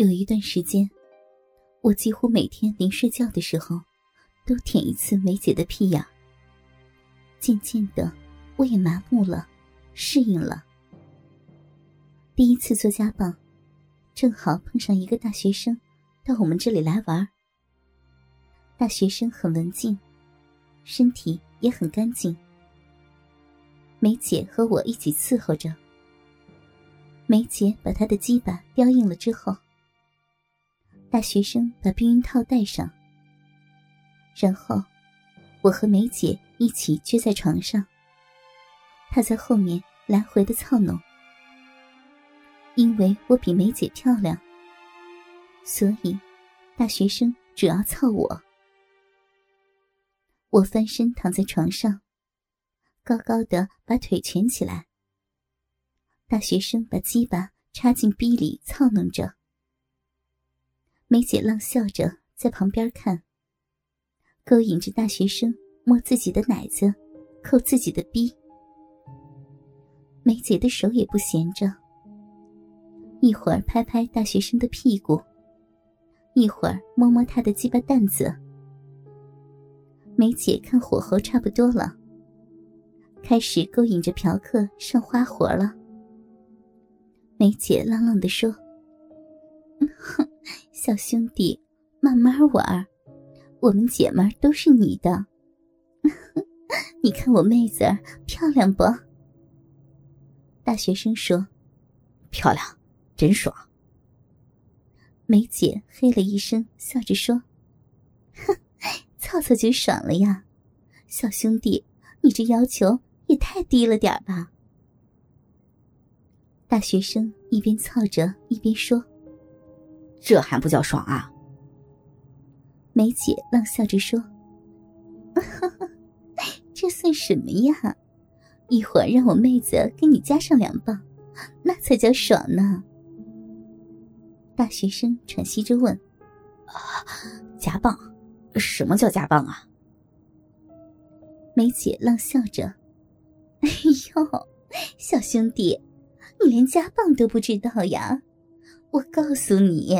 有一段时间，我几乎每天临睡觉的时候，都舔一次梅姐的屁眼。渐渐的，我也麻木了，适应了。第一次做家暴，正好碰上一个大学生到我们这里来玩。大学生很文静，身体也很干净。梅姐和我一起伺候着。梅姐把她的鸡巴叼硬了之后。大学生把避孕套戴上，然后我和梅姐一起撅在床上，他在后面来回的操弄。因为我比梅姐漂亮，所以大学生主要操我。我翻身躺在床上，高高的把腿蜷起来。大学生把鸡巴插进逼里操弄着。梅姐浪笑着在旁边看，勾引着大学生摸自己的奶子，扣自己的逼。梅姐的手也不闲着，一会儿拍拍大学生的屁股，一会儿摸摸他的鸡巴蛋子。梅姐看火候差不多了，开始勾引着嫖客上花活了。梅姐浪浪的说：“哼。”小兄弟，慢慢玩我们姐们都是你的。你看我妹子漂亮不？大学生说：“漂亮，真爽。”梅姐嘿了一声，笑着说：“哼，操操就爽了呀，小兄弟，你这要求也太低了点吧？”大学生一边操着一边说。这还不叫爽啊！梅姐浪笑着说：“这算什么呀？一会儿让我妹子给你加上两棒，那才叫爽呢。”大学生喘息着问：“啊，加棒？什么叫加棒啊？”梅姐浪笑着：“哎呦，小兄弟，你连加棒都不知道呀？”我告诉你。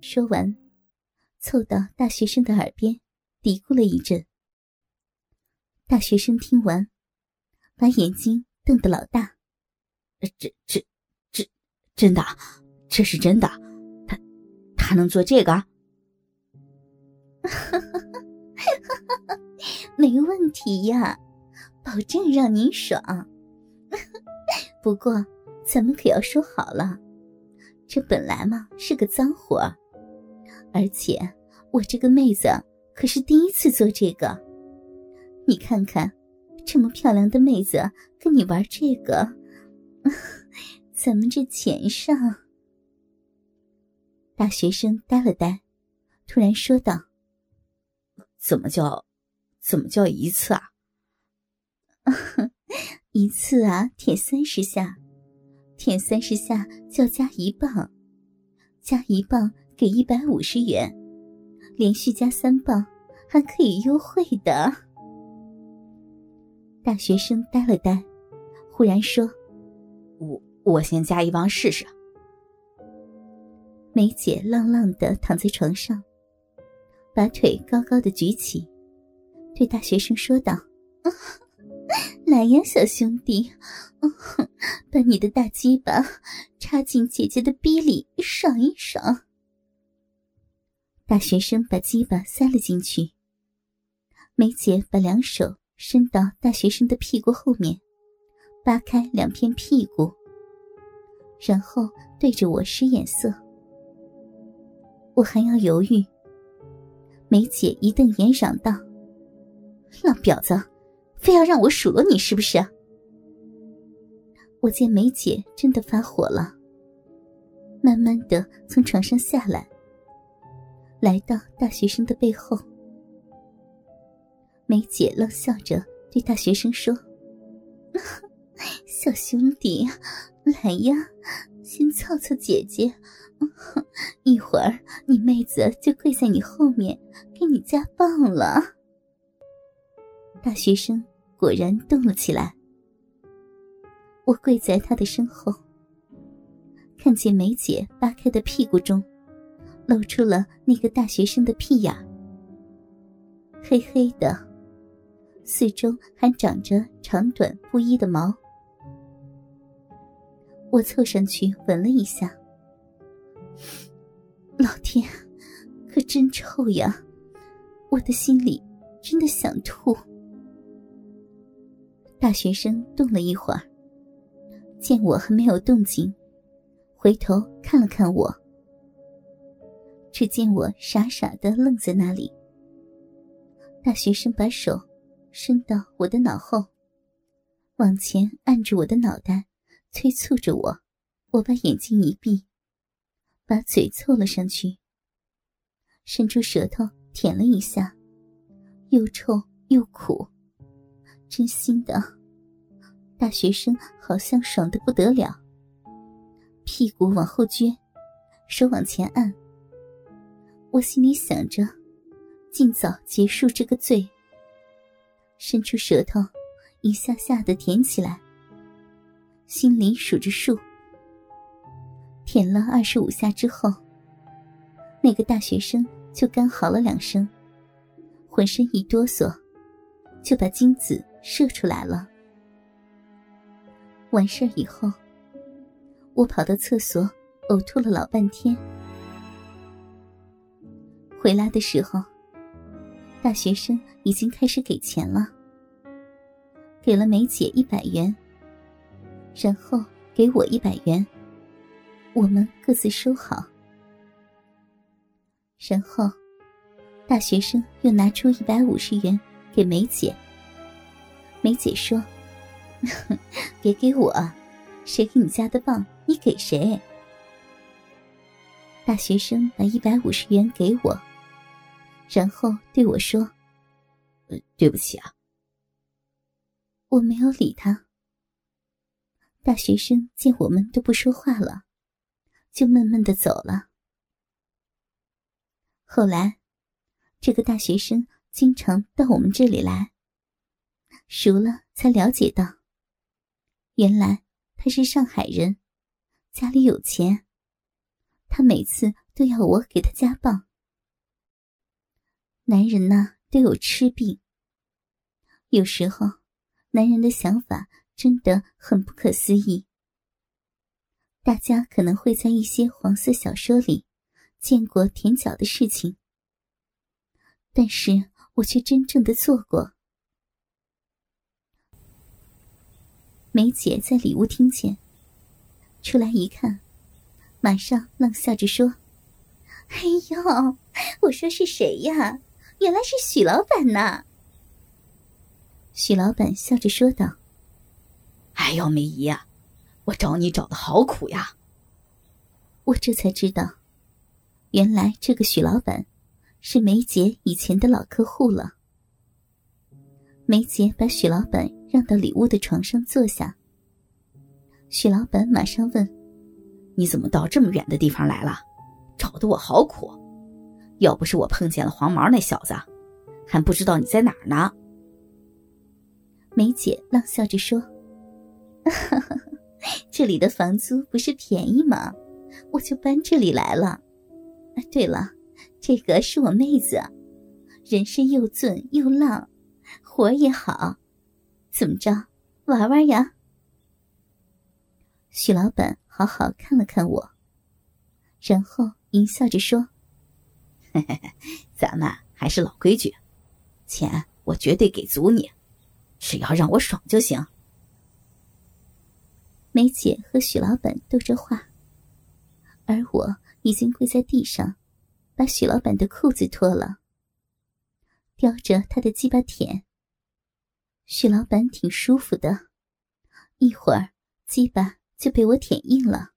说完，凑到大学生的耳边，嘀咕了一阵。大学生听完，把眼睛瞪得老大。这、这、这，真的？这是真的？他、他能做这个？没问题呀，保证让您爽。不过，咱们可要说好了。这本来嘛是个脏活而且我这个妹子可是第一次做这个。你看看，这么漂亮的妹子跟你玩这个，咱们这钱上。大学生呆了呆，突然说道：“怎么叫，怎么叫一次啊？一次啊，舔三十下。”舔三十下就要加一磅，加一磅给一百五十元，连续加三磅还可以优惠的。大学生呆了呆，忽然说：“我我先加一磅试试。”梅姐浪浪的躺在床上，把腿高高的举起，对大学生说道。来呀，小兄弟，把你的大鸡巴插进姐姐的逼里，爽一爽。大学生把鸡巴塞了进去，梅姐把两手伸到大学生的屁股后面，扒开两片屁股，然后对着我使眼色。我还要犹豫，梅姐一瞪眼，嚷道：“老婊子！”非要让我数落你是不是？我见梅姐真的发火了，慢慢的从床上下来，来到大学生的背后。梅姐冷笑着对大学生说：“小兄弟，来呀，先操操姐姐，一会儿你妹子就跪在你后面给你家棒了。”大学生。果然动了起来。我跪在他的身后，看见梅姐扒开的屁股中，露出了那个大学生的屁眼，黑黑的，四周还长着长短不一的毛。我凑上去闻了一下，老天，可真臭呀！我的心里真的想吐。大学生动了一会儿，见我还没有动静。回头看了看我，只见我傻傻的愣在那里。大学生把手伸到我的脑后，往前按住我的脑袋，催促着我。我把眼睛一闭，把嘴凑了上去，伸出舌头舔了一下，又臭又苦，真心的。大学生好像爽的不得了。屁股往后撅，手往前按。我心里想着，尽早结束这个罪。伸出舌头，一下下的舔起来。心里数着数。舔了二十五下之后，那个大学生就干嚎了两声，浑身一哆嗦，就把精子射出来了。完事以后。我跑到厕所呕吐了老半天，回来的时候，大学生已经开始给钱了，给了梅姐一百元，然后给我一百元，我们各自收好。然后，大学生又拿出一百五十元给梅姐。梅姐说：“别给我，谁给你加的棒？”你给谁？大学生把一百五十元给我，然后对我说：“呃，对不起啊。”我没有理他。大学生见我们都不说话了，就闷闷的走了。后来，这个大学生经常到我们这里来，熟了才了解到，原来他是上海人。家里有钱，他每次都要我给他家暴。男人呢都有痴病，有时候男人的想法真的很不可思议。大家可能会在一些黄色小说里见过舔脚的事情，但是我却真正的做过。梅姐在里屋听见。出来一看，马上冷笑着说：“哎呦，我说是谁呀？原来是许老板呐！”许老板笑着说道：“哎呦，梅姨呀，我找你找的好苦呀！”我这才知道，原来这个许老板是梅姐以前的老客户了。梅姐把许老板让到里屋的床上坐下。许老板马上问：“你怎么到这么远的地方来了？找的我好苦。要不是我碰见了黄毛那小子，还不知道你在哪儿呢。”梅姐浪笑着说：“这里的房租不是便宜吗？我就搬这里来了。对了，这个是我妹子，人是又俊又浪，活也好。怎么着，玩玩呀？”许老板好好看了看我，然后淫笑着说：“嘿嘿，咱们还是老规矩，钱我绝对给足你，只要让我爽就行。”梅姐和许老板逗着话，而我已经跪在地上，把许老板的裤子脱了，叼着他的鸡巴舔。许老板挺舒服的，一会儿鸡巴。就被我舔硬了。